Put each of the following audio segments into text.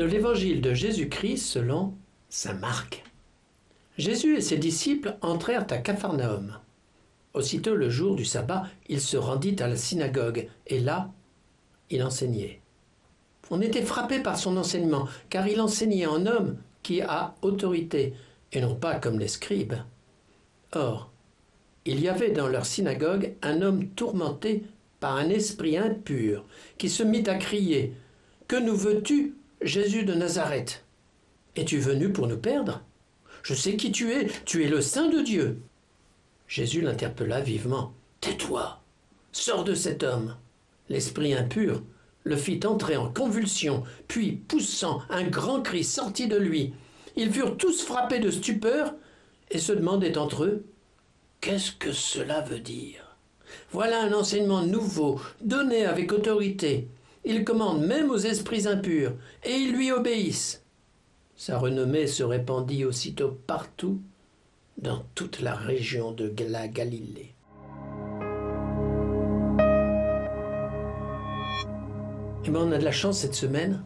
de l'évangile de Jésus-Christ selon saint Marc. Jésus et ses disciples entrèrent à Capharnaüm. Aussitôt le jour du sabbat, il se rendit à la synagogue, et là, il enseignait. On était frappé par son enseignement, car il enseignait en homme qui a autorité, et non pas comme les scribes. Or, il y avait dans leur synagogue un homme tourmenté par un esprit impur, qui se mit à crier Que nous veux-tu, Jésus de Nazareth Es-tu venu pour nous perdre? Je sais qui tu es, tu es le Saint de Dieu. Jésus l'interpella vivement. Tais-toi, sors de cet homme. L'esprit impur le fit entrer en convulsion, puis, poussant un grand cri, sortit de lui. Ils furent tous frappés de stupeur et se demandaient entre eux Qu'est-ce que cela veut dire? Voilà un enseignement nouveau, donné avec autorité. Il commande même aux esprits impurs, et ils lui obéissent. Sa renommée se répandit aussitôt partout dans toute la région de la Galilée. Eh bien, on a de la chance cette semaine.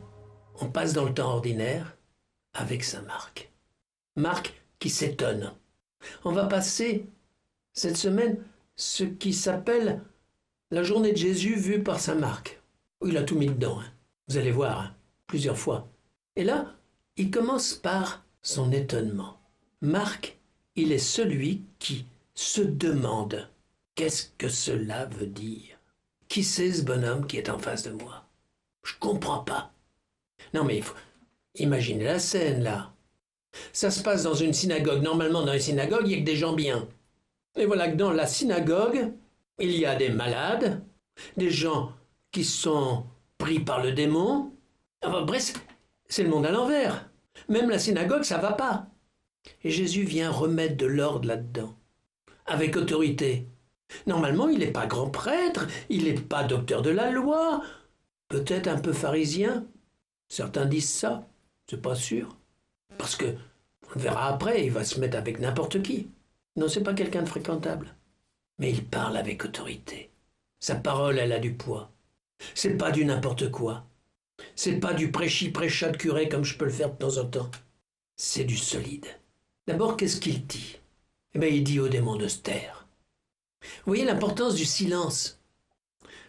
On passe dans le temps ordinaire avec Saint Marc. Marc qui s'étonne. On va passer cette semaine ce qui s'appelle la journée de Jésus vue par Saint Marc. Il a tout mis dedans. Hein. Vous allez voir, hein, plusieurs fois. Et là, il commence par son étonnement. Marc, il est celui qui se demande qu'est-ce que cela veut dire? Qui c'est ce bonhomme qui est en face de moi? Je comprends pas. Non mais imaginer la scène là. Ça se passe dans une synagogue. Normalement, dans une synagogue, il n'y a que des gens bien. Et voilà que dans la synagogue, il y a des malades, des gens qui sont pris par le démon. Bref, c'est le monde à l'envers. Même la synagogue, ça va pas. Et Jésus vient remettre de l'ordre là-dedans, avec autorité. Normalement, il n'est pas grand prêtre, il n'est pas docteur de la loi, peut-être un peu pharisien. Certains disent ça, c'est pas sûr. Parce que, on verra après, il va se mettre avec n'importe qui. Non, c'est pas quelqu'un de fréquentable. Mais il parle avec autorité. Sa parole, elle a du poids. C'est pas du n'importe quoi. C'est pas du prêchi prêcha de curé comme je peux le faire de temps en temps. C'est du solide. D'abord, qu'est-ce qu'il dit? Eh bien, il dit au démon de se taire. Vous voyez l'importance du silence?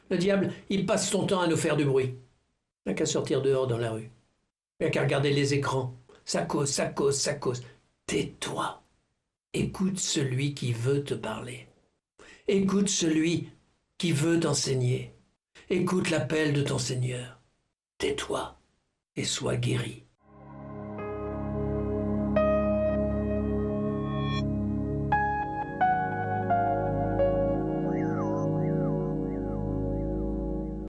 Le diable, il passe son temps à nous faire du bruit. Il n'a qu'à sortir dehors dans la rue. Il n'a qu'à regarder les écrans. Ça cause, ça cause, ça cause. Tais-toi. Écoute celui qui veut te parler. Écoute celui qui veut t'enseigner. Écoute l'appel de ton Seigneur. Tais-toi et sois guéri.